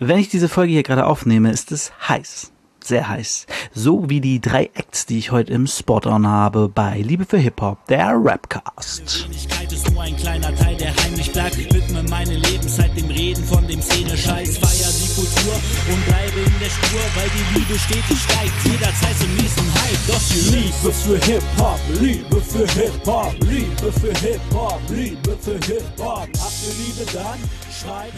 Wenn ich diese Folge hier gerade aufnehme, ist es heiß. Sehr heiß. So wie die drei Acts, die ich heute im Spot-On habe bei Liebe für Hip-Hop, der Rapcast. Wenigkeit ist nur ein kleiner Teil, der heimlich bleibt. Widme meine Lebenszeit dem Reden von dem Szene-Scheiß. Feier die Kultur und bleibe in der Spur, weil die Liebe stetig steigt. Jederzeit zum nächsten Hype. Doch die Liebe für Hip-Hop, Liebe für Hip-Hop, Liebe für Hip-Hop, Liebe für Hip-Hop. Habt ihr Liebe dann?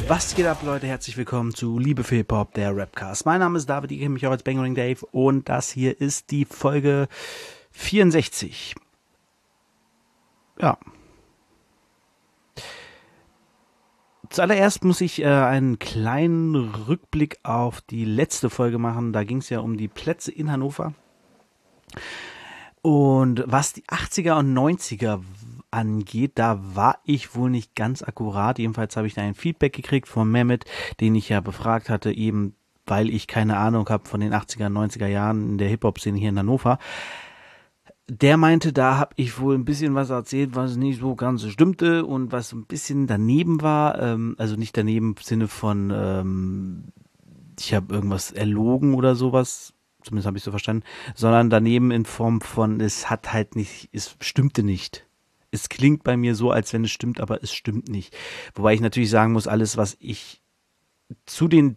Was geht ab, Leute? Herzlich willkommen zu Liebe für Hip-Hop, der Rapcast. Mein Name ist David, ich kenne mich auch als Bangering Dave und das hier ist die Folge 64. Ja. Zuallererst muss ich äh, einen kleinen Rückblick auf die letzte Folge machen. Da ging es ja um die Plätze in Hannover. Und was die 80er und 90er angeht, da war ich wohl nicht ganz akkurat. Jedenfalls habe ich da ein Feedback gekriegt von Mehmet, den ich ja befragt hatte, eben weil ich keine Ahnung habe von den 80er und 90er Jahren in der Hip-Hop-Szene hier in Hannover. Der meinte, da habe ich wohl ein bisschen was erzählt, was nicht so ganz stimmte und was ein bisschen daneben war. Ähm, also nicht daneben im Sinne von, ähm, ich habe irgendwas erlogen oder sowas, zumindest habe ich so verstanden, sondern daneben in Form von, es hat halt nicht, es stimmte nicht. Es klingt bei mir so, als wenn es stimmt, aber es stimmt nicht. Wobei ich natürlich sagen muss, alles, was ich zu den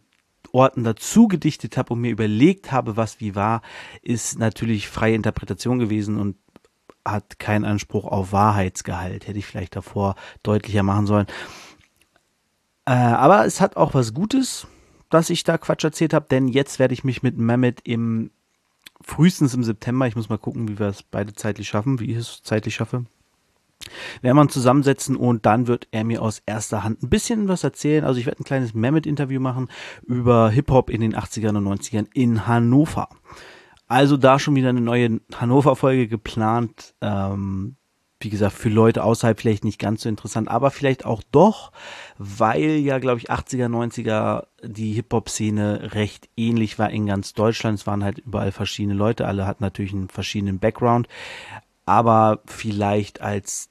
Orten dazu gedichtet habe und mir überlegt habe, was wie war, ist natürlich freie Interpretation gewesen und hat keinen Anspruch auf Wahrheitsgehalt. Hätte ich vielleicht davor deutlicher machen sollen. Äh, aber es hat auch was Gutes, dass ich da Quatsch erzählt habe, denn jetzt werde ich mich mit Mehmet im frühestens im September, ich muss mal gucken, wie wir es beide zeitlich schaffen, wie ich es zeitlich schaffe, werden wir uns zusammensetzen und dann wird er mir aus erster Hand ein bisschen was erzählen. Also ich werde ein kleines Mehmet-Interview machen über Hip-Hop in den 80ern und 90ern in Hannover. Also da schon wieder eine neue Hannover-Folge geplant. Ähm, wie gesagt, für Leute außerhalb vielleicht nicht ganz so interessant, aber vielleicht auch doch, weil ja, glaube ich, 80er, 90er die Hip-Hop-Szene recht ähnlich war in ganz Deutschland. Es waren halt überall verschiedene Leute, alle hatten natürlich einen verschiedenen Background, aber vielleicht als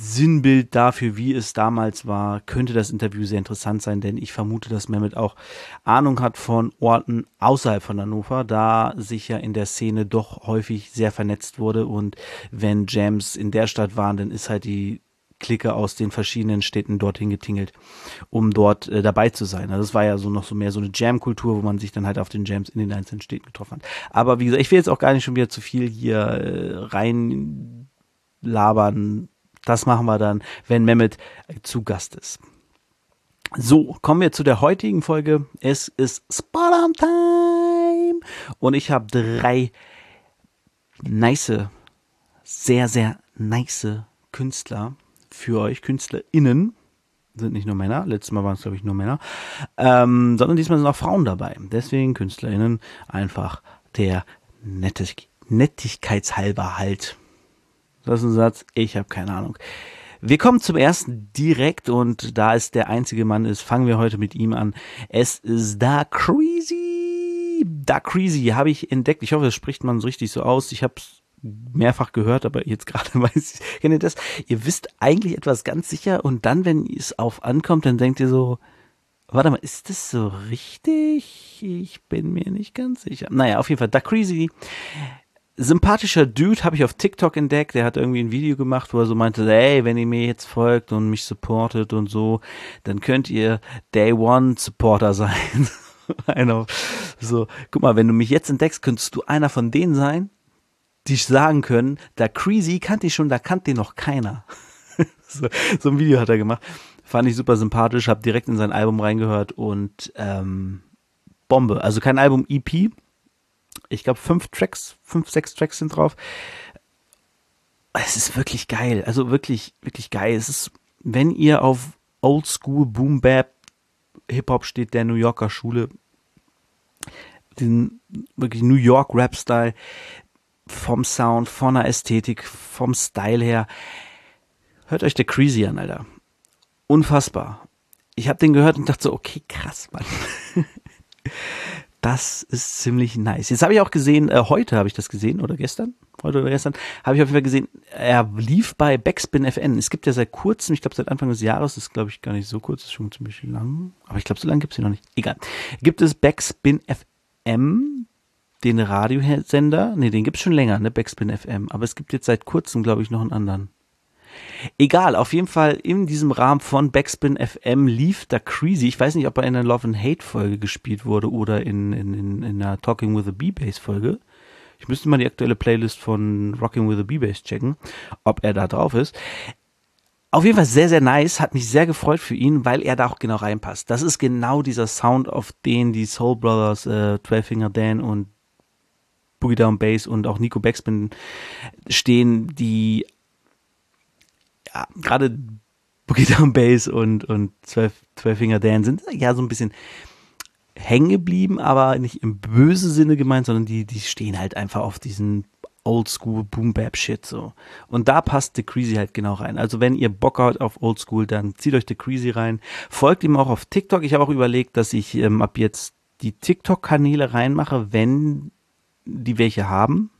Sinnbild dafür, wie es damals war, könnte das Interview sehr interessant sein, denn ich vermute, dass Mehmet auch Ahnung hat von Orten außerhalb von Hannover, da sich ja in der Szene doch häufig sehr vernetzt wurde und wenn Jams in der Stadt waren, dann ist halt die Clique aus den verschiedenen Städten dorthin getingelt, um dort äh, dabei zu sein. Also das war ja so noch so mehr so eine Jam-Kultur, wo man sich dann halt auf den Jams in den einzelnen Städten getroffen hat. Aber wie gesagt, ich will jetzt auch gar nicht schon wieder zu viel hier äh, rein labern. Das machen wir dann, wenn Mehmet zu Gast ist. So, kommen wir zu der heutigen Folge. Es ist Spot Time und ich habe drei nice, sehr, sehr nice Künstler für euch, KünstlerInnen. Sind nicht nur Männer, letztes Mal waren es, glaube ich, nur Männer, ähm, sondern diesmal sind auch Frauen dabei. Deswegen KünstlerInnen einfach der Nettig Nettigkeitshalber halt. Das ist ein Satz, ich habe keine Ahnung. Wir kommen zum ersten direkt und da es der einzige Mann ist, fangen wir heute mit ihm an. Es ist Da Crazy. Da Crazy habe ich entdeckt. Ich hoffe, das spricht man so richtig so aus. Ich habe es mehrfach gehört, aber jetzt gerade weiß ich, kennt ihr das? Ihr wisst eigentlich etwas ganz sicher und dann, wenn es auf ankommt, dann denkt ihr so, warte mal, ist das so richtig? Ich bin mir nicht ganz sicher. Naja, auf jeden Fall, Da Crazy sympathischer Dude habe ich auf TikTok entdeckt. Der hat irgendwie ein Video gemacht, wo er so meinte, ey, wenn ihr mir jetzt folgt und mich supportet und so, dann könnt ihr Day One Supporter sein. einer, so, guck mal, wenn du mich jetzt entdeckst, könntest du einer von denen sein, die sagen können, da Creasy kannte ich schon, da kannte noch keiner. so, so ein Video hat er gemacht. Fand ich super sympathisch, habe direkt in sein Album reingehört und ähm, Bombe. Also kein Album EP, ich glaube, fünf Tracks, fünf, sechs Tracks sind drauf. Es ist wirklich geil. Also wirklich, wirklich geil. Es ist, wenn ihr auf Oldschool Boom Bap Hip-Hop steht, der New Yorker Schule, den wirklich New York Rap Style, vom Sound, von der Ästhetik, vom Style her, hört euch der Crazy an, Alter. Unfassbar. Ich habe den gehört und dachte so, okay, krass, Mann. Das ist ziemlich nice. Jetzt habe ich auch gesehen, äh, heute habe ich das gesehen oder gestern, heute oder gestern, habe ich auf jeden Fall gesehen, er lief bei Backspin FN. Es gibt ja seit kurzem, ich glaube seit Anfang des Jahres, ist glaube ich gar nicht so kurz, ist schon ziemlich lang, aber ich glaube so lange gibt es hier noch nicht. Egal. Gibt es Backspin FM, den Radiosender? Ne, den gibt es schon länger, ne, Backspin FM, aber es gibt jetzt seit kurzem, glaube ich, noch einen anderen. Egal, auf jeden Fall in diesem Rahmen von Backspin FM lief da Creasy. Ich weiß nicht, ob er in der Love and Hate Folge gespielt wurde oder in, in, in, in einer Talking with a B-Bass Folge. Ich müsste mal die aktuelle Playlist von Rocking with a B-Bass checken, ob er da drauf ist. Auf jeden Fall sehr, sehr nice, hat mich sehr gefreut für ihn, weil er da auch genau reinpasst. Das ist genau dieser Sound, auf den die Soul Brothers, äh, 12 Finger Dan und Boogie Down Bass und auch Nico Backspin stehen, die ja, gerade Boogie Down Bass und, und 12, 12 Finger Dan sind ja so ein bisschen hängen geblieben, aber nicht im böse Sinne gemeint, sondern die, die stehen halt einfach auf diesen Oldschool Boom Bap Shit so. Und da passt The Creasy halt genau rein. Also wenn ihr Bock habt auf Oldschool, dann zieht euch The Creasy rein. Folgt ihm auch auf TikTok. Ich habe auch überlegt, dass ich ähm, ab jetzt die TikTok-Kanäle reinmache, wenn die welche haben.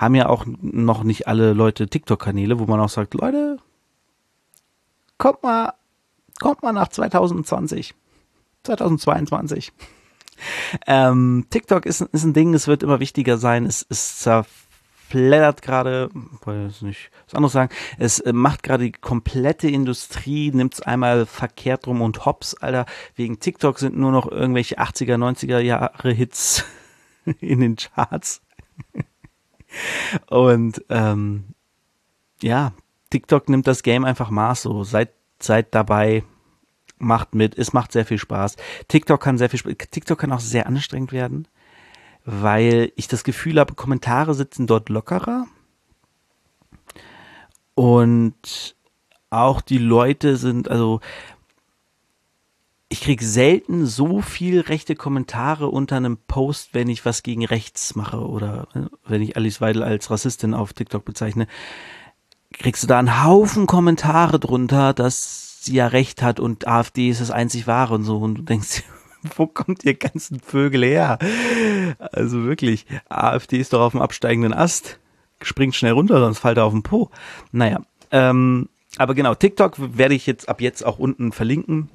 Haben ja auch noch nicht alle Leute TikTok-Kanäle, wo man auch sagt, Leute, kommt mal, kommt mal nach 2020. 2022. Ähm, TikTok ist, ist ein Ding, es wird immer wichtiger sein. Es, es zerfleddert gerade, wollte ich nicht was anderes sagen, es äh, macht gerade die komplette Industrie, nimmt es einmal verkehrt rum und hops, Alter. Wegen TikTok sind nur noch irgendwelche 80er, 90er Jahre Hits in den Charts. Und ähm, ja, TikTok nimmt das Game einfach Maß so. Seid, seid dabei, macht mit, es macht sehr viel Spaß. TikTok kann sehr viel Spaß, TikTok kann auch sehr anstrengend werden, weil ich das Gefühl habe, Kommentare sitzen dort lockerer und auch die Leute sind, also ich krieg selten so viel rechte Kommentare unter einem Post, wenn ich was gegen rechts mache oder äh, wenn ich Alice Weidel als Rassistin auf TikTok bezeichne. Kriegst du da einen Haufen Kommentare drunter, dass sie ja recht hat und AfD ist das einzig wahre und so. Und du denkst, wo kommt ihr ganzen Vögel her? Also wirklich, AfD ist doch auf dem absteigenden Ast. Springt schnell runter, sonst fällt er auf den Po. Naja, ähm, aber genau, TikTok werde ich jetzt ab jetzt auch unten verlinken.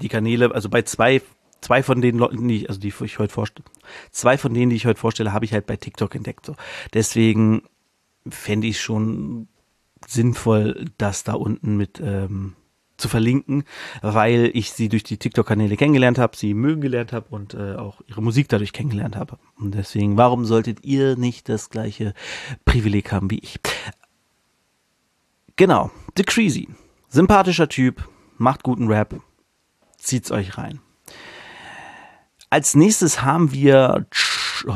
Die Kanäle, also bei zwei, zwei von den Leuten, die ich, also die ich heute vorstelle, zwei von denen, die ich heute vorstelle, habe ich halt bei TikTok entdeckt. So. Deswegen fände ich schon sinnvoll, das da unten mit ähm, zu verlinken, weil ich sie durch die TikTok-Kanäle kennengelernt habe, sie mögen gelernt habe und äh, auch ihre Musik dadurch kennengelernt habe. Und deswegen, warum solltet ihr nicht das gleiche Privileg haben wie ich? Genau, The Creasy. Sympathischer Typ, macht guten Rap, zieht's euch rein. Als nächstes haben wir, oh,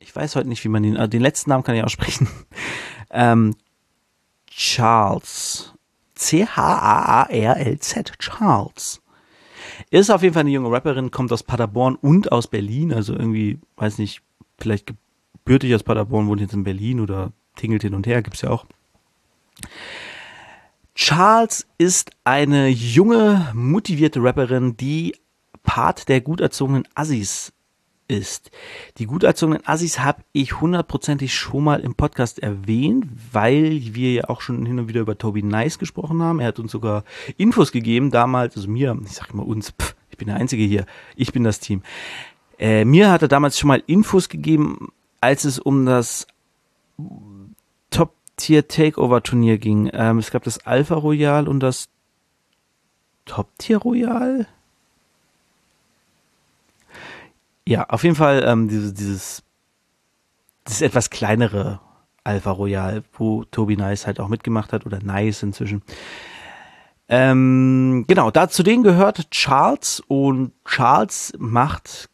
ich weiß heute nicht, wie man den, äh, den letzten Namen kann ich aussprechen. Ähm, Charles. C-H-A-A-R-L-Z. Charles. Ist auf jeden Fall eine junge Rapperin, kommt aus Paderborn und aus Berlin. Also irgendwie, weiß nicht, vielleicht gebürtig aus Paderborn, wohnt jetzt in Berlin oder tingelt hin und her, gibt's ja auch. Charles ist eine junge, motivierte Rapperin, die Part der gut erzogenen Assis ist. Die gut erzogenen Assis habe ich hundertprozentig schon mal im Podcast erwähnt, weil wir ja auch schon hin und wieder über Toby Nice gesprochen haben. Er hat uns sogar Infos gegeben damals, also mir, ich sag immer uns, pff, ich bin der Einzige hier, ich bin das Team. Äh, mir hat er damals schon mal Infos gegeben, als es um das Top-Tier-Takeover-Turnier ging. Ähm, es gab das Alpha Royal und das Top-Tier Royal Ja, auf jeden Fall ähm, dieses, dieses, dieses etwas kleinere Alpha Royal, wo Toby Nice halt auch mitgemacht hat oder Nice inzwischen. Ähm, genau, da zu denen gehört Charles und Charles macht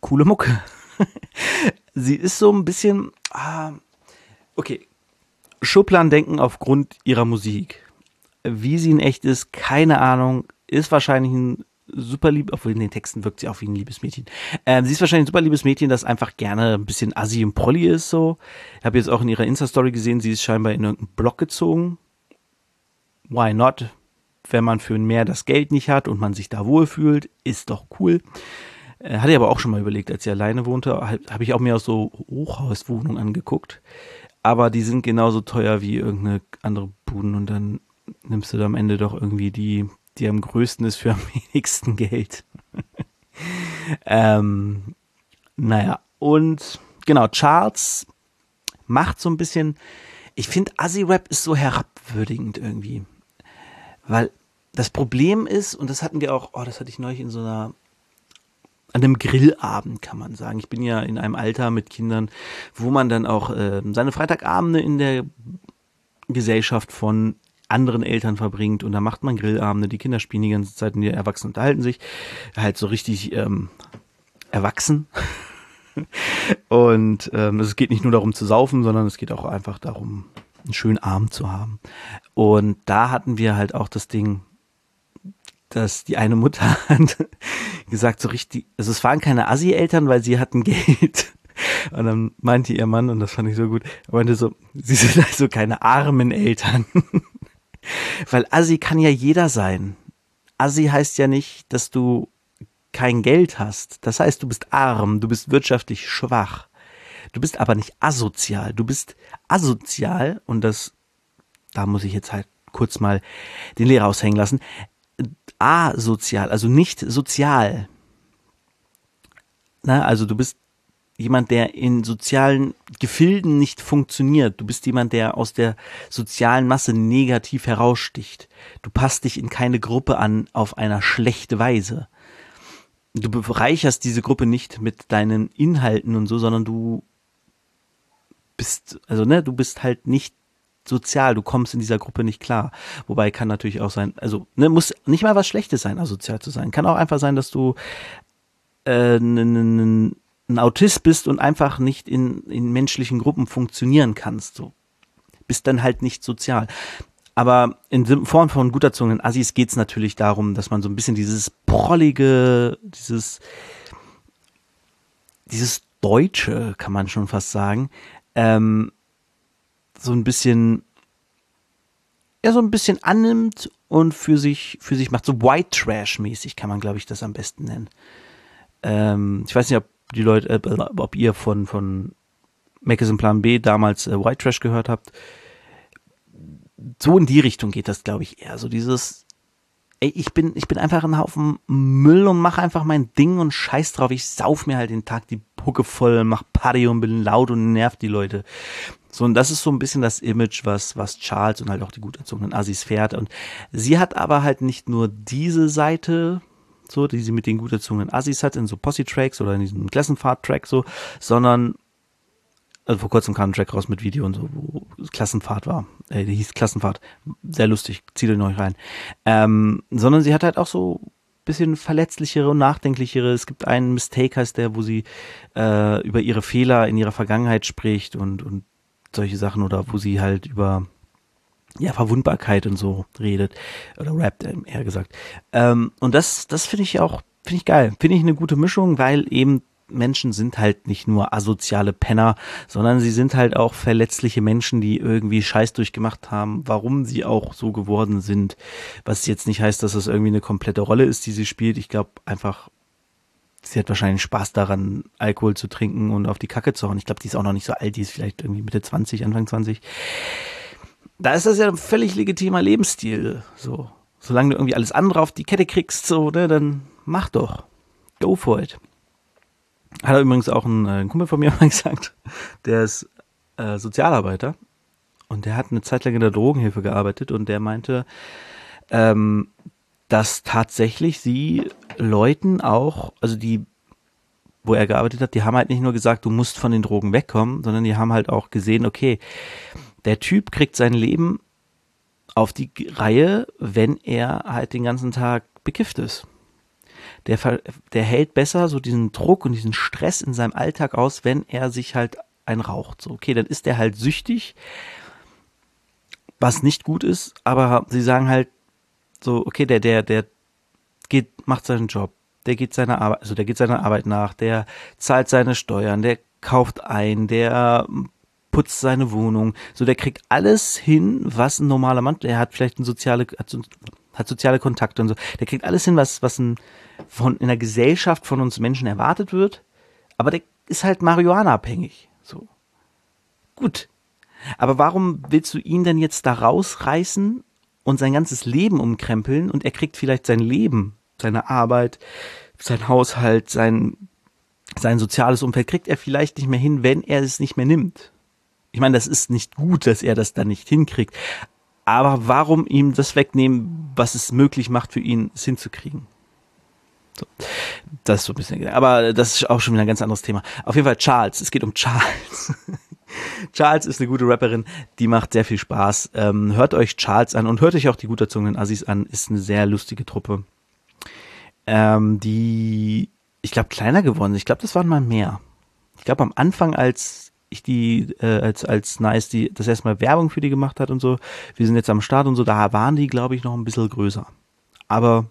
coole Mucke. Sie ist so ein bisschen, ah, okay, Schubladendenken aufgrund ihrer Musik. Wie sie in echt ist, keine Ahnung, ist wahrscheinlich ein super lieb, obwohl in den Texten wirkt sie auch wie ein liebes Mädchen. Ähm, sie ist wahrscheinlich ein super liebes Mädchen, das einfach gerne ein bisschen assi und prolli ist, so. Ich habe jetzt auch in ihrer Insta-Story gesehen, sie ist scheinbar in irgendeinen Block gezogen. Why not? Wenn man für mehr das Geld nicht hat und man sich da wohlfühlt, ist doch cool. Äh, hatte ich aber auch schon mal überlegt, als ich alleine wohnte, habe ich auch mir auch so Hochhauswohnungen angeguckt. Aber die sind genauso teuer wie irgendeine andere Buden und dann nimmst du da am Ende doch irgendwie die, die am größten ist für am wenigsten Geld. ähm, naja, und genau, Charles macht so ein bisschen, ich finde, Assi-Rap ist so herabwürdigend irgendwie. Weil das Problem ist, und das hatten wir auch, oh, das hatte ich neulich in so einer, an einem Grillabend, kann man sagen. Ich bin ja in einem Alter mit Kindern, wo man dann auch äh, seine Freitagabende in der Gesellschaft von anderen Eltern verbringt und da macht man Grillabende, die Kinder spielen die ganze Zeit und die Erwachsenen unterhalten sich halt so richtig ähm, erwachsen. und ähm, es geht nicht nur darum zu saufen, sondern es geht auch einfach darum, einen schönen Abend zu haben. Und da hatten wir halt auch das Ding, dass die eine Mutter hat gesagt, so richtig, also es waren keine Assi-Eltern, weil sie hatten Geld. Und dann meinte ihr Mann, und das fand ich so gut, meinte so, sie sind also keine armen Eltern. Weil Assi kann ja jeder sein. Assi heißt ja nicht, dass du kein Geld hast. Das heißt, du bist arm, du bist wirtschaftlich schwach. Du bist aber nicht asozial. Du bist asozial und das, da muss ich jetzt halt kurz mal den Lehrer aushängen lassen. Asozial, also nicht sozial. Na, also du bist jemand, der in sozialen Gefilden nicht funktioniert. Du bist jemand, der aus der sozialen Masse negativ heraussticht. Du passt dich in keine Gruppe an auf einer schlechte Weise. Du bereicherst diese Gruppe nicht mit deinen Inhalten und so, sondern du bist, also ne, du bist halt nicht sozial, du kommst in dieser Gruppe nicht klar. Wobei kann natürlich auch sein, also ne, muss nicht mal was Schlechtes sein, asozial zu sein. Kann auch einfach sein, dass du äh, ein Autist bist und einfach nicht in, in menschlichen Gruppen funktionieren kannst. So bist dann halt nicht sozial. Aber in Form von gut erzogenen Assis geht's natürlich darum, dass man so ein bisschen dieses prollige, dieses, dieses Deutsche, kann man schon fast sagen, ähm, so ein bisschen, ja, so ein bisschen annimmt und für sich, für sich macht. So White Trash mäßig kann man, glaube ich, das am besten nennen. Ähm, ich weiß nicht, ob die Leute, äh, ob ihr von, von Magazine Plan B damals äh, White Trash gehört habt. So in die Richtung geht das, glaube ich, eher. So dieses, ey, ich bin, ich bin einfach ein Haufen Müll und mache einfach mein Ding und scheiß drauf. Ich sauf mir halt den Tag die Pucke voll, mach Party und bin laut und nerv die Leute. So, und das ist so ein bisschen das Image, was, was Charles und halt auch die gut erzogenen Assis fährt. Und sie hat aber halt nicht nur diese Seite, so, die sie mit den gut erzogenen Assis hat, in so Posse-Tracks oder in diesem Klassenfahrt-Track so, sondern also vor kurzem kam ein Track raus mit Video und so, wo Klassenfahrt war. Äh, der hieß Klassenfahrt. Sehr lustig, zieht euch noch rein. Ähm, sondern sie hat halt auch so bisschen verletzlichere und nachdenklichere. Es gibt einen Mistake, heißt der, wo sie äh, über ihre Fehler in ihrer Vergangenheit spricht und, und solche Sachen oder wo sie halt über ja, Verwundbarkeit und so redet. Oder rappt, eher gesagt. Ähm, und das, das finde ich auch, finde ich geil. Finde ich eine gute Mischung, weil eben Menschen sind halt nicht nur asoziale Penner, sondern sie sind halt auch verletzliche Menschen, die irgendwie Scheiß durchgemacht haben, warum sie auch so geworden sind. Was jetzt nicht heißt, dass das irgendwie eine komplette Rolle ist, die sie spielt. Ich glaube einfach, sie hat wahrscheinlich Spaß daran, Alkohol zu trinken und auf die Kacke zu hauen. Ich glaube, die ist auch noch nicht so alt, die ist vielleicht irgendwie Mitte 20, Anfang 20 da ist das ja ein völlig legitimer Lebensstil. So, solange du irgendwie alles andere auf die Kette kriegst, so, ne, dann mach doch. Go for it. Hat er übrigens auch ein, äh, ein Kumpel von mir mal gesagt, der ist äh, Sozialarbeiter und der hat eine Zeit lang in der Drogenhilfe gearbeitet und der meinte, ähm, dass tatsächlich sie Leuten auch, also die, wo er gearbeitet hat, die haben halt nicht nur gesagt, du musst von den Drogen wegkommen, sondern die haben halt auch gesehen, okay, der Typ kriegt sein Leben auf die Reihe, wenn er halt den ganzen Tag bekifft ist. Der, der hält besser so diesen Druck und diesen Stress in seinem Alltag aus, wenn er sich halt einraucht. So, okay, dann ist der halt süchtig, was nicht gut ist, aber sie sagen halt so, okay, der, der, der geht, macht seinen Job, der geht seiner Arbeit, also der geht seiner Arbeit nach, der zahlt seine Steuern, der kauft ein, der putzt seine Wohnung. So, der kriegt alles hin, was ein normaler Mann, der hat vielleicht ein soziale, hat, hat soziale Kontakte und so. Der kriegt alles hin, was, was ein, von, in der Gesellschaft von uns Menschen erwartet wird. Aber der ist halt Marihuana abhängig. So. Gut. Aber warum willst du ihn denn jetzt da rausreißen und sein ganzes Leben umkrempeln und er kriegt vielleicht sein Leben, seine Arbeit, sein Haushalt, sein, sein soziales Umfeld, kriegt er vielleicht nicht mehr hin, wenn er es nicht mehr nimmt. Ich meine, das ist nicht gut, dass er das dann nicht hinkriegt. Aber warum ihm das wegnehmen, was es möglich macht für ihn, es hinzukriegen? So. Das ist so ein bisschen, aber das ist auch schon wieder ein ganz anderes Thema. Auf jeden Fall Charles. Es geht um Charles. Charles ist eine gute Rapperin, die macht sehr viel Spaß. Ähm, hört euch Charles an und hört euch auch die gut erzogenen Assis an. Ist eine sehr lustige Truppe. Ähm, die, ich glaube, kleiner geworden sind. Ich glaube, das waren mal mehr. Ich glaube, am Anfang, als ich die, äh, als, als Nice die das erstmal Werbung für die gemacht hat und so, wir sind jetzt am Start und so, da waren die, glaube ich, noch ein bisschen größer. Aber.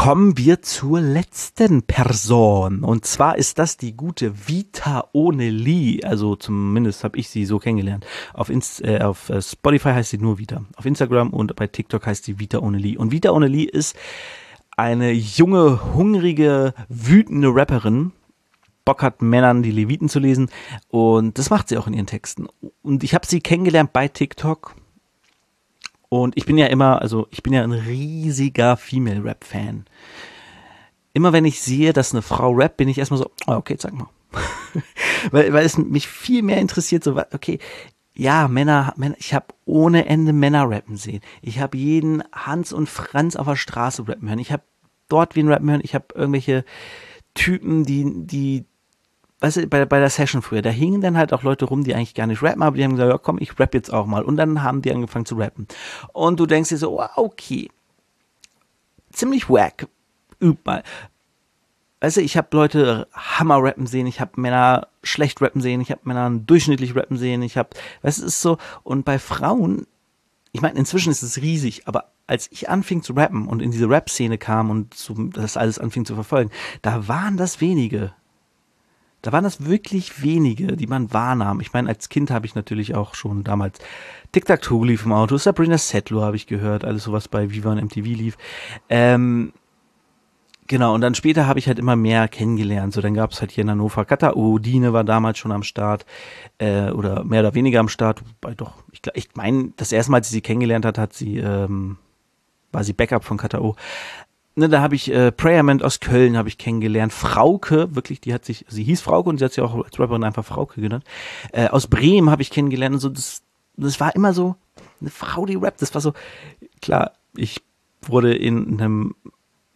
Kommen wir zur letzten Person. Und zwar ist das die gute Vita Oneli. Also zumindest habe ich sie so kennengelernt. Auf, Inst äh, auf äh, Spotify heißt sie nur Vita. Auf Instagram und bei TikTok heißt sie Vita Oneli. Und Vita Oneli ist eine junge, hungrige, wütende Rapperin. Bock hat, Männern die Leviten zu lesen. Und das macht sie auch in ihren Texten. Und ich habe sie kennengelernt bei TikTok und ich bin ja immer, also ich bin ja ein riesiger Female Rap Fan. Immer wenn ich sehe, dass eine Frau rappt, bin ich erstmal so, oh, okay, sag mal. weil, weil es mich viel mehr interessiert, so, okay, ja, Männer, Männer ich habe ohne Ende Männer rappen sehen. Ich habe jeden Hans und Franz auf der Straße rappen hören. Ich habe dort wen rappen hören. Ich habe irgendwelche Typen, die, die weißt du, bei, bei der Session früher, da hingen dann halt auch Leute rum, die eigentlich gar nicht rappen, aber die haben gesagt, ja komm, ich rap jetzt auch mal. Und dann haben die angefangen zu rappen. Und du denkst dir so, okay, ziemlich wack, üb mal. Weißt du, ich habe Leute Hammer rappen sehen, ich habe Männer schlecht rappen sehen, ich habe Männer durchschnittlich rappen sehen, ich habe, weißt du, es ist so, und bei Frauen, ich meine, inzwischen ist es riesig, aber als ich anfing zu rappen und in diese Rap-Szene kam und so, das alles anfing zu verfolgen, da waren das wenige. Da waren das wirklich wenige, die man wahrnahm. Ich meine, als Kind habe ich natürlich auch schon damals Tic-Tac-Toe lief im Auto, Sabrina Settler habe ich gehört, alles sowas bei Viva und MTV lief. Ähm, genau, und dann später habe ich halt immer mehr kennengelernt. So, dann gab es halt hier in Hannover Katao, Dine war damals schon am Start, äh, oder mehr oder weniger am Start, wobei doch, ich, ich meine, das erste Mal, als sie sie kennengelernt hat, hat sie, ähm, war sie Backup von Katao ne, da habe ich äh, Prayerment aus Köln habe ich kennengelernt. Frauke, wirklich, die hat sich, sie hieß Frauke und sie hat sich auch als Rapperin einfach Frauke genannt. Äh, aus Bremen habe ich kennengelernt und so, das, das war immer so eine Frau, die rappt. Das war so, klar, ich wurde in einem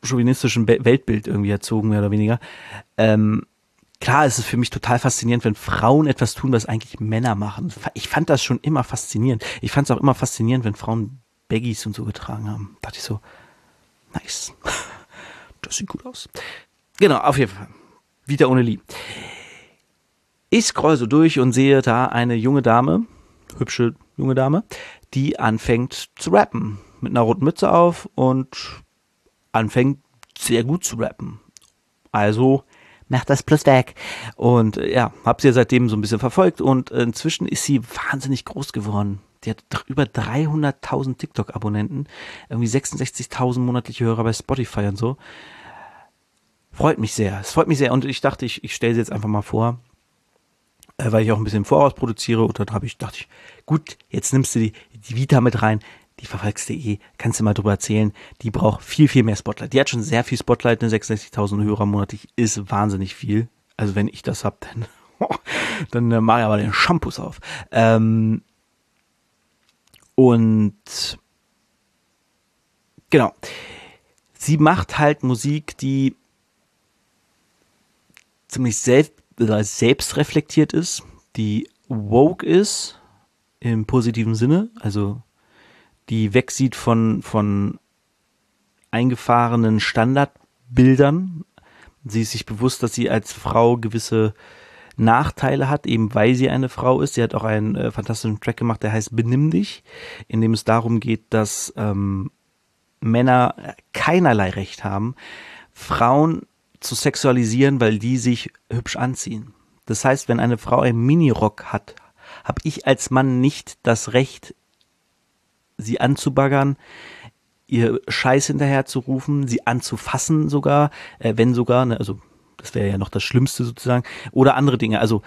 chauvinistischen Weltbild irgendwie erzogen, mehr oder weniger. Ähm, klar ist es für mich total faszinierend, wenn Frauen etwas tun, was eigentlich Männer machen. Ich fand das schon immer faszinierend. Ich fand es auch immer faszinierend, wenn Frauen Baggies und so getragen haben. Da dachte ich so, Nice. Das sieht gut aus. Genau, auf jeden Fall. Wieder ohne Lee. Ich scroll so durch und sehe da eine junge Dame, hübsche junge Dame, die anfängt zu rappen. Mit einer roten Mütze auf und anfängt sehr gut zu rappen. Also macht das plus weg. Und ja, hab sie seitdem so ein bisschen verfolgt und inzwischen ist sie wahnsinnig groß geworden. Die hat über 300.000 TikTok-Abonnenten, irgendwie 66.000 monatliche Hörer bei Spotify und so. Freut mich sehr. Es freut mich sehr. Und ich dachte, ich, ich stelle sie jetzt einfach mal vor, äh, weil ich auch ein bisschen Voraus produziere. Und dann habe ich, dachte ich, gut, jetzt nimmst du die, die Vita mit rein. Die verfolgst du eh, kannst du mal drüber erzählen. Die braucht viel, viel mehr Spotlight. Die hat schon sehr viel Spotlight, ne 66.000 Hörer monatlich ist wahnsinnig viel. Also wenn ich das hab, dann, dann äh, mache ich aber den Shampoos auf. Ähm, und genau. Sie macht halt Musik, die ziemlich selbst, selbst reflektiert ist, die woke ist im positiven Sinne, also die wegsieht von, von eingefahrenen Standardbildern. Sie ist sich bewusst, dass sie als Frau gewisse Nachteile hat, eben weil sie eine Frau ist. Sie hat auch einen äh, fantastischen Track gemacht, der heißt Benimm dich, in dem es darum geht, dass ähm, Männer keinerlei Recht haben, Frauen zu sexualisieren, weil die sich hübsch anziehen. Das heißt, wenn eine Frau einen Minirock hat, habe ich als Mann nicht das Recht, sie anzubaggern, ihr Scheiß hinterher zu rufen, sie anzufassen sogar, äh, wenn sogar, ne, also das wäre ja noch das Schlimmste sozusagen, oder andere Dinge. Also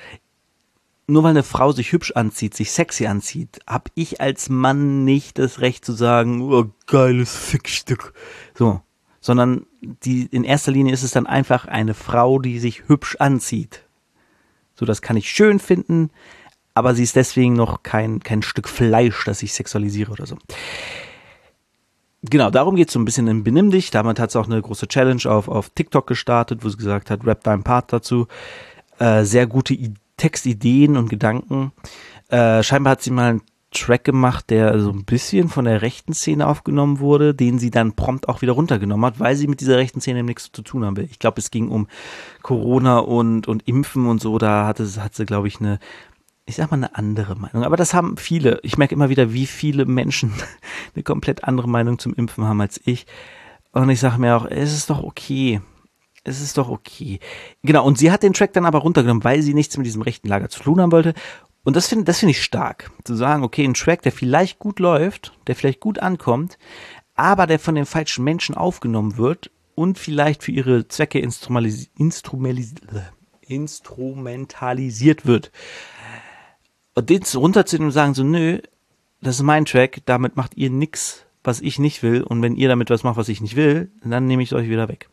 nur weil eine Frau sich hübsch anzieht, sich sexy anzieht, hab ich als Mann nicht das Recht zu sagen, oh, geiles Fickstück. So. Sondern die, in erster Linie ist es dann einfach eine Frau, die sich hübsch anzieht. So, das kann ich schön finden, aber sie ist deswegen noch kein, kein Stück Fleisch, das ich sexualisiere oder so. Genau, darum geht es so ein bisschen in Benimm dich. Damit hat es auch eine große Challenge auf, auf TikTok gestartet, wo sie gesagt hat, rap deinen Part dazu. Äh, sehr gute Idee Textideen und Gedanken. Äh, scheinbar hat sie mal einen Track gemacht, der so ein bisschen von der rechten Szene aufgenommen wurde, den sie dann prompt auch wieder runtergenommen hat, weil sie mit dieser rechten Szene nichts zu tun haben will. Ich glaube, es ging um Corona und, und Impfen und so. Da hatte, hat sie, glaube ich, eine, ich sag mal, eine andere Meinung. Aber das haben viele. Ich merke immer wieder, wie viele Menschen eine komplett andere Meinung zum Impfen haben als ich. Und ich sage mir auch, es ist doch okay es ist doch okay. Genau, und sie hat den Track dann aber runtergenommen, weil sie nichts mit diesem rechten Lager zu tun haben wollte. Und das finde das finde ich stark. Zu sagen, okay, ein Track, der vielleicht gut läuft, der vielleicht gut ankommt, aber der von den falschen Menschen aufgenommen wird und vielleicht für ihre Zwecke instrumentalisi instrumentalisiert wird. Und den runterzunehmen und sagen so, nö, das ist mein Track, damit macht ihr nix, was ich nicht will. Und wenn ihr damit was macht, was ich nicht will, dann nehme ich euch wieder weg.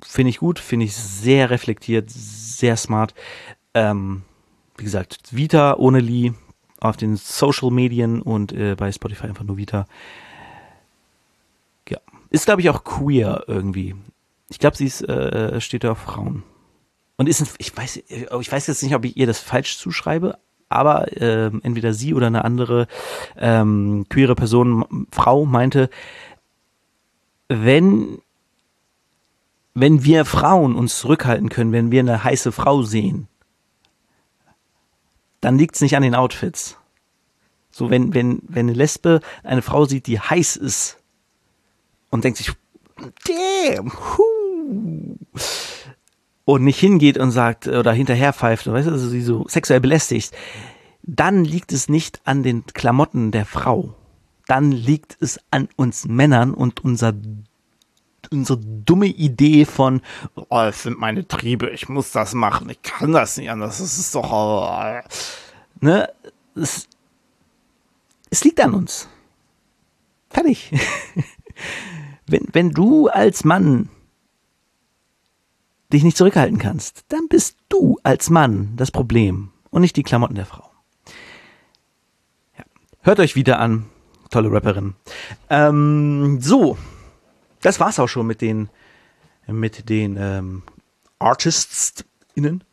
Finde ich gut, finde ich sehr reflektiert, sehr smart. Ähm, wie gesagt, Vita ohne Lee auf den Social Medien und äh, bei Spotify einfach nur Vita. Ja. Ist, glaube ich, auch queer irgendwie. Ich glaube, sie ist, äh, steht da auf Frauen. Und ist ein, ich weiß, ich weiß jetzt nicht, ob ich ihr das falsch zuschreibe, aber äh, entweder sie oder eine andere ähm, queere Person, Frau, meinte, wenn wenn wir Frauen uns zurückhalten können, wenn wir eine heiße Frau sehen, dann liegt's nicht an den Outfits. So, wenn, wenn, wenn eine Lesbe eine Frau sieht, die heiß ist und denkt sich, damn, hu, und nicht hingeht und sagt oder hinterher pfeift, weißt du, also sie so sexuell belästigt, dann liegt es nicht an den Klamotten der Frau. Dann liegt es an uns Männern und unser unsere dumme Idee von, oh, es sind meine Triebe, ich muss das machen, ich kann das nicht anders, das ist doch, oh, ne, es, es liegt an uns. Fertig. wenn, wenn du als Mann dich nicht zurückhalten kannst, dann bist du als Mann das Problem und nicht die Klamotten der Frau. Ja. Hört euch wieder an, tolle Rapperin. Ähm, so, das war's auch schon mit den, mit den ähm, Artists innen.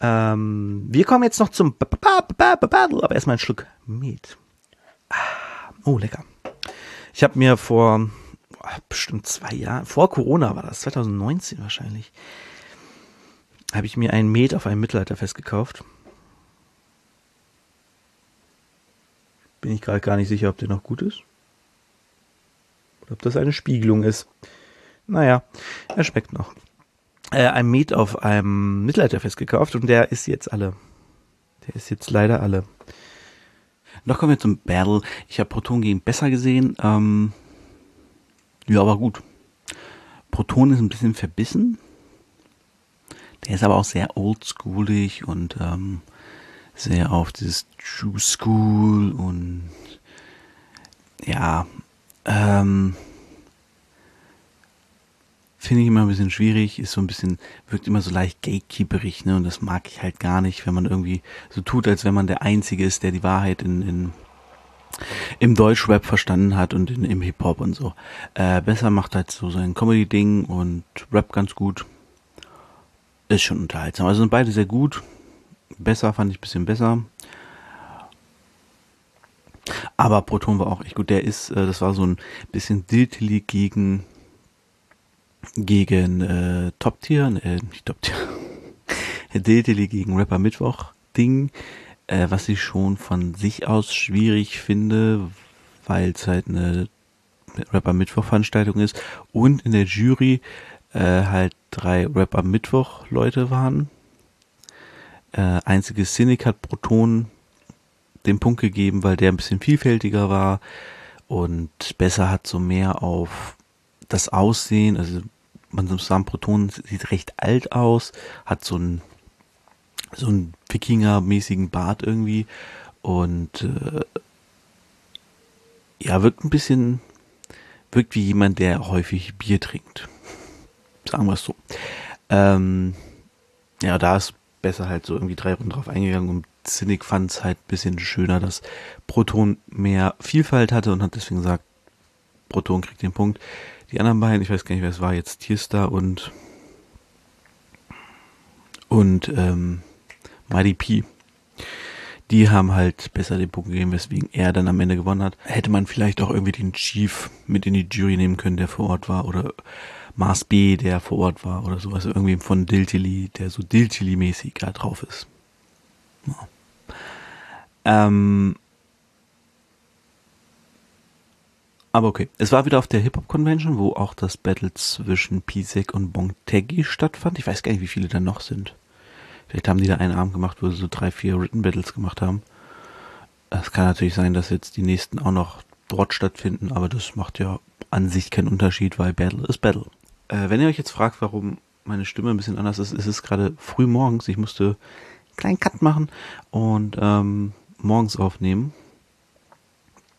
Ähm, wir kommen jetzt noch zum Battle, aber erstmal ein Schluck Met. Ah, oh, lecker. Ich habe mir vor bestimmt zwei Jahren, vor Corona war das, 2019 wahrscheinlich, habe ich mir einen Met auf einem Mittelalterfest gekauft. Bin ich gerade gar nicht sicher, ob der noch gut ist. Oder ob das eine Spiegelung ist. Naja, er schmeckt noch. Äh, ein Met auf einem Mittelalterfest gekauft und der ist jetzt alle. Der ist jetzt leider alle. Noch kommen wir zum Battle. Ich habe Proton gegen besser gesehen. Ähm, ja, aber gut. Proton ist ein bisschen verbissen. Der ist aber auch sehr oldschoolig und ähm, sehr auf dieses True School und ja, ähm, Finde ich immer ein bisschen schwierig, ist so ein bisschen, wirkt immer so leicht gatekeeperig, ne? Und das mag ich halt gar nicht, wenn man irgendwie so tut, als wenn man der Einzige ist, der die Wahrheit in, in im Deutschrap verstanden hat und in, im Hip-Hop und so. Äh, besser macht halt so sein Comedy-Ding und Rap ganz gut. Ist schon unterhaltsam. Also sind beide sehr gut. Besser fand ich ein bisschen besser. Aber Proton war auch echt gut. Der ist, äh, das war so ein bisschen Diltily gegen gegen äh, Top Tier, äh, nicht Top Tier, Diltily gegen Rapper Mittwoch Ding, äh, was ich schon von sich aus schwierig finde, weil es halt eine Rapper Mittwoch Veranstaltung ist und in der Jury äh, halt drei Rapper Mittwoch Leute waren. Äh, einziges Cynic hat Proton den Punkt gegeben, weil der ein bisschen vielfältiger war und besser hat so mehr auf das Aussehen, also man muss sagen, Proton sieht recht alt aus, hat so ein so einen Wikinger-mäßigen Bart irgendwie und äh, ja, wirkt ein bisschen, wirkt wie jemand, der häufig Bier trinkt. Sagen wir es so. Ähm, ja, da ist besser halt so irgendwie drei Runden drauf eingegangen und Cynic fand es halt ein bisschen schöner, dass Proton mehr Vielfalt hatte und hat deswegen gesagt, Proton kriegt den Punkt. Die anderen beiden, ich weiß gar nicht, wer es war, jetzt Tierstar und und ähm, Mighty P. Die haben halt besser den Punkt gegeben, weswegen er dann am Ende gewonnen hat. Hätte man vielleicht auch irgendwie den Chief mit in die Jury nehmen können, der vor Ort war, oder Mars B, der vor Ort war, oder sowas. Irgendwie von Diltily, der so Diltily-mäßig da drauf ist. Ja. Ähm, aber okay. Es war wieder auf der Hip-Hop-Convention, wo auch das Battle zwischen Pisek und Bongtegi stattfand. Ich weiß gar nicht, wie viele da noch sind. Vielleicht haben die da einen Abend gemacht, wo sie so drei, vier Written Battles gemacht haben. Es kann natürlich sein, dass jetzt die nächsten auch noch dort stattfinden, aber das macht ja an sich keinen Unterschied, weil Battle ist Battle. Äh, wenn ihr euch jetzt fragt, warum meine Stimme ein bisschen anders ist, ist es gerade früh morgens. Ich musste einen kleinen Cut machen und ähm, morgens aufnehmen,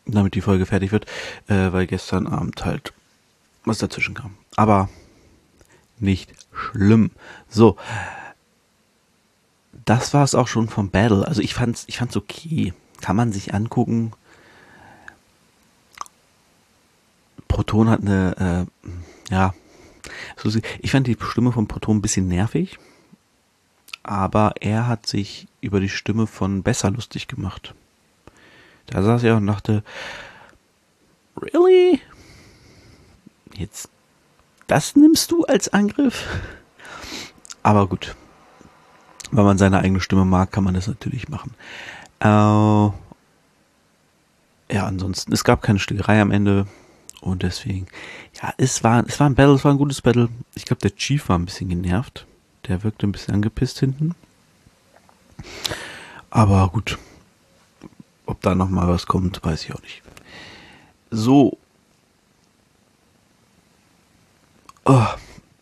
damit die Folge fertig wird, äh, weil gestern Abend halt was dazwischen kam. Aber nicht schlimm. So, das war es auch schon vom Battle. Also ich fand's, ich fand's okay. Kann man sich angucken. Proton hat eine, äh, ja, ich fand die Stimme von Proton ein bisschen nervig, aber er hat sich über die Stimme von Besser lustig gemacht. Da saß er und dachte, really? Jetzt, das nimmst du als Angriff? Aber gut, wenn man seine eigene Stimme mag, kann man das natürlich machen. Äh, ja, ansonsten, es gab keine Stickerei am Ende. Und deswegen, ja, es war, es war ein Battle, es war ein gutes Battle. Ich glaube, der Chief war ein bisschen genervt. Der wirkte ein bisschen angepisst hinten. Aber gut. Ob da nochmal was kommt, weiß ich auch nicht. So. Oh,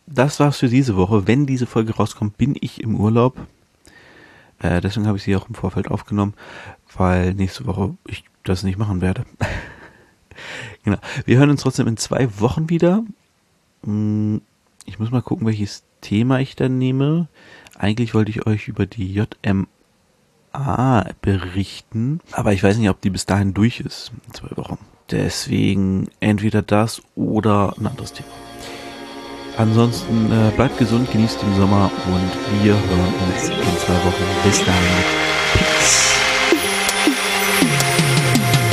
das war's für diese Woche. Wenn diese Folge rauskommt, bin ich im Urlaub. Äh, deswegen habe ich sie auch im Vorfeld aufgenommen, weil nächste Woche ich das nicht machen werde. genau. Wir hören uns trotzdem in zwei Wochen wieder. Hm, ich muss mal gucken, welches Thema ich dann nehme. Eigentlich wollte ich euch über die JMA berichten, aber ich weiß nicht, ob die bis dahin durch ist. In zwei Wochen. Deswegen entweder das oder ein anderes Thema. Ansonsten äh, bleibt gesund, genießt den Sommer und wir hören uns in zwei Wochen. Bis dann. Peace.